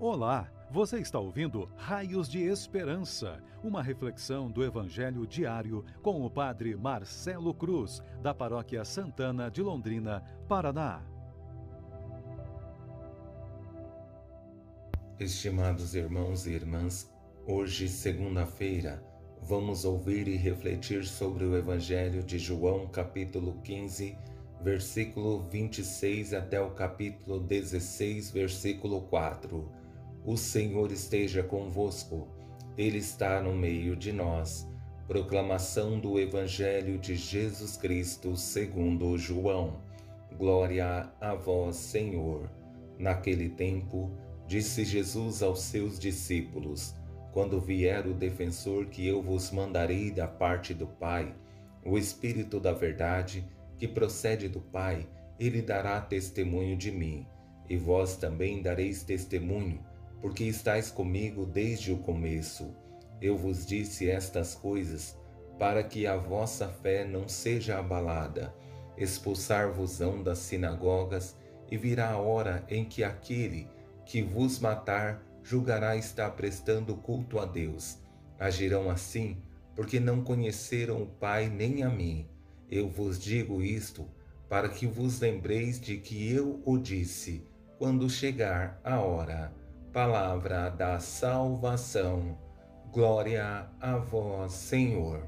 Olá, você está ouvindo Raios de Esperança, uma reflexão do Evangelho diário com o Padre Marcelo Cruz, da Paróquia Santana de Londrina, Paraná. Estimados irmãos e irmãs, hoje, segunda-feira, vamos ouvir e refletir sobre o Evangelho de João, capítulo 15, versículo 26 até o capítulo 16, versículo 4 o Senhor esteja convosco, Ele está no meio de nós. Proclamação do Evangelho de Jesus Cristo segundo João. Glória a vós, Senhor. Naquele tempo, disse Jesus aos seus discípulos: Quando vier o defensor que eu vos mandarei da parte do Pai, o Espírito da Verdade, que procede do Pai, ele dará testemunho de mim, e vós também dareis testemunho porque estáis comigo desde o começo. Eu vos disse estas coisas para que a vossa fé não seja abalada. Expulsar-vos-ão das sinagogas, e virá a hora em que aquele que vos matar julgará estar prestando culto a Deus. Agirão assim, porque não conheceram o Pai nem a mim. Eu vos digo isto para que vos lembreis de que eu o disse quando chegar a hora palavra da salvação. Glória a vós, Senhor.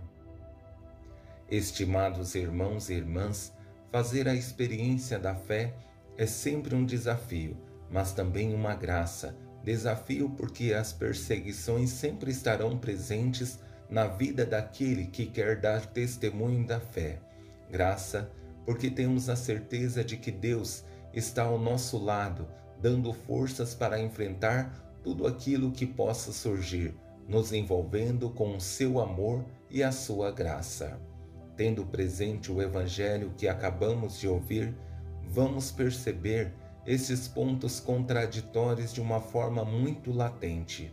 Estimados irmãos e irmãs, fazer a experiência da fé é sempre um desafio, mas também uma graça. Desafio porque as perseguições sempre estarão presentes na vida daquele que quer dar testemunho da fé. Graça, porque temos a certeza de que Deus está ao nosso lado, dando forças para enfrentar tudo aquilo que possa surgir, nos envolvendo com o seu amor e a sua graça. Tendo presente o evangelho que acabamos de ouvir, vamos perceber esses pontos contraditórios de uma forma muito latente.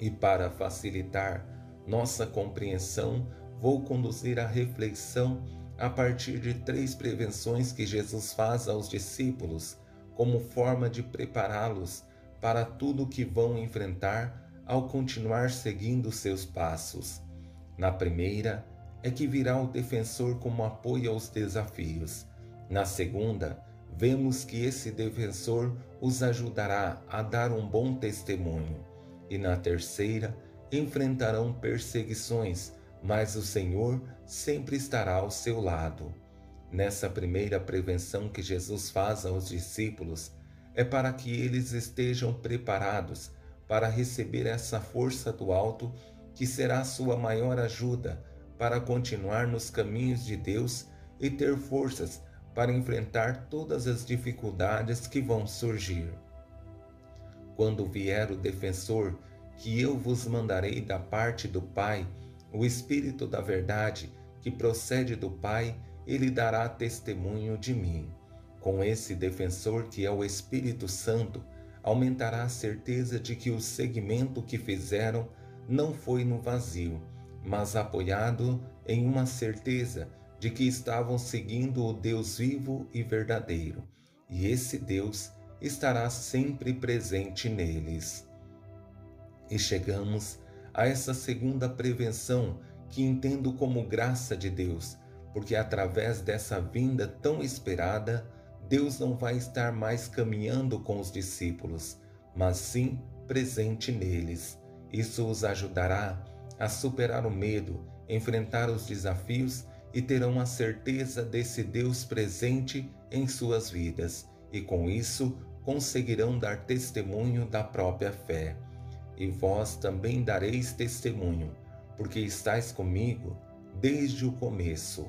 E para facilitar nossa compreensão, vou conduzir a reflexão a partir de três prevenções que Jesus faz aos discípulos como forma de prepará-los para tudo o que vão enfrentar ao continuar seguindo seus passos. Na primeira, é que virá o defensor como apoio aos desafios. Na segunda, vemos que esse defensor os ajudará a dar um bom testemunho. E na terceira, enfrentarão perseguições, mas o Senhor sempre estará ao seu lado. Nessa primeira prevenção que Jesus faz aos discípulos, é para que eles estejam preparados para receber essa força do alto que será sua maior ajuda para continuar nos caminhos de Deus e ter forças para enfrentar todas as dificuldades que vão surgir. Quando vier o defensor, que eu vos mandarei da parte do Pai, o Espírito da Verdade, que procede do Pai, ele dará testemunho de mim. Com esse defensor que é o Espírito Santo, aumentará a certeza de que o segmento que fizeram não foi no vazio, mas apoiado em uma certeza de que estavam seguindo o Deus vivo e verdadeiro, e esse Deus estará sempre presente neles. E chegamos a essa segunda prevenção que entendo como graça de Deus porque através dessa vinda tão esperada, Deus não vai estar mais caminhando com os discípulos, mas sim presente neles. Isso os ajudará a superar o medo, enfrentar os desafios e terão a certeza desse Deus presente em suas vidas, e com isso conseguirão dar testemunho da própria fé. E vós também dareis testemunho, porque estáis comigo desde o começo.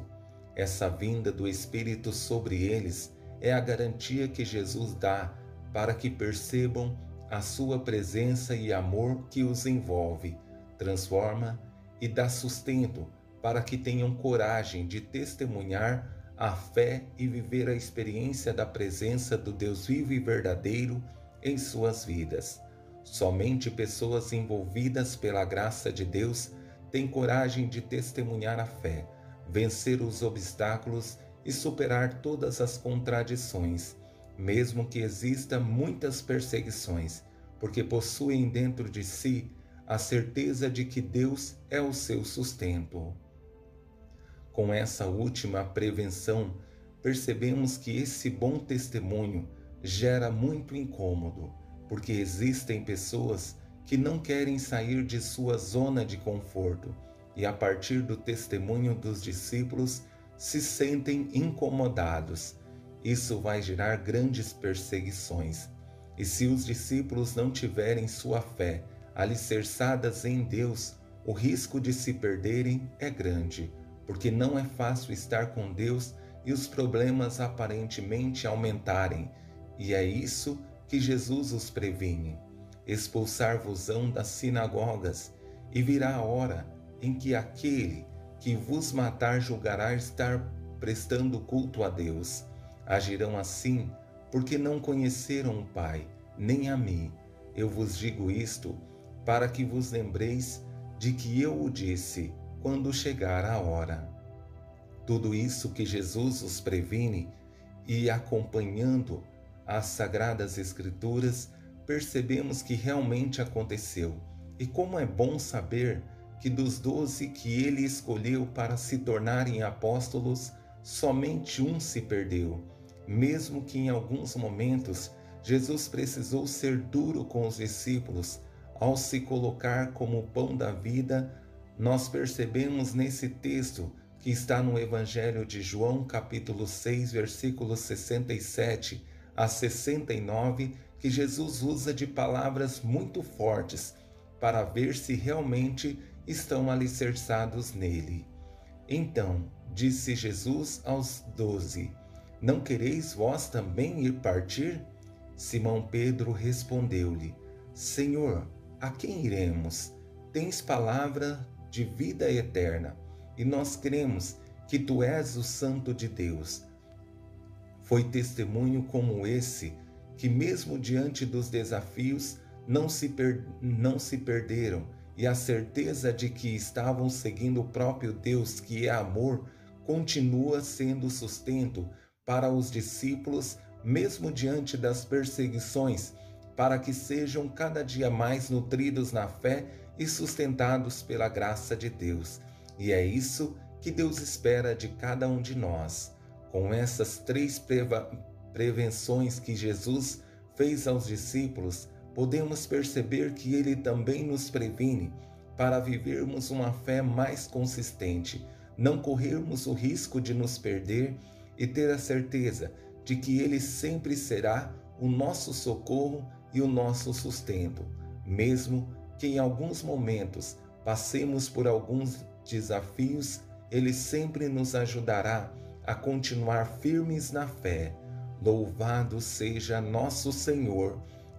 Essa vinda do Espírito sobre eles é a garantia que Jesus dá para que percebam a sua presença e amor que os envolve, transforma e dá sustento para que tenham coragem de testemunhar a fé e viver a experiência da presença do Deus vivo e verdadeiro em suas vidas. Somente pessoas envolvidas pela graça de Deus têm coragem de testemunhar a fé vencer os obstáculos e superar todas as contradições, mesmo que exista muitas perseguições, porque possuem dentro de si a certeza de que Deus é o seu sustento. Com essa última prevenção, percebemos que esse bom testemunho gera muito incômodo, porque existem pessoas que não querem sair de sua zona de conforto e, a partir do testemunho dos discípulos, se sentem incomodados. Isso vai gerar grandes perseguições. E se os discípulos não tiverem sua fé alicerçadas em Deus, o risco de se perderem é grande, porque não é fácil estar com Deus e os problemas aparentemente aumentarem, e é isso que Jesus os previne. Expulsar-vos-ão das sinagogas, e virá a hora em que aquele que vos matar julgará estar prestando culto a Deus. Agirão assim porque não conheceram o Pai, nem a mim. Eu vos digo isto para que vos lembreis de que eu o disse quando chegar a hora. Tudo isso que Jesus os previne e acompanhando as sagradas Escrituras, percebemos que realmente aconteceu. E como é bom saber que dos doze que ele escolheu para se tornarem apóstolos, somente um se perdeu, mesmo que em alguns momentos Jesus precisou ser duro com os discípulos ao se colocar como o pão da vida. Nós percebemos nesse texto que está no Evangelho de João, capítulo 6, versículos 67 a 69, que Jesus usa de palavras muito fortes para ver se realmente estão alicerçados nele. Então disse Jesus aos doze: Não quereis vós também ir partir? Simão Pedro respondeu-lhe: Senhor, a quem iremos? Tens palavra de vida eterna, e nós cremos que tu és o Santo de Deus. Foi testemunho como esse que, mesmo diante dos desafios, não se, per... não se perderam e a certeza de que estavam seguindo o próprio Deus, que é amor, continua sendo sustento para os discípulos, mesmo diante das perseguições, para que sejam cada dia mais nutridos na fé e sustentados pela graça de Deus. E é isso que Deus espera de cada um de nós. Com essas três prevenções que Jesus fez aos discípulos, podemos perceber que ele também nos previne para vivermos uma fé mais consistente, não corrermos o risco de nos perder e ter a certeza de que ele sempre será o nosso socorro e o nosso sustento, mesmo que em alguns momentos passemos por alguns desafios, ele sempre nos ajudará a continuar firmes na fé. Louvado seja nosso Senhor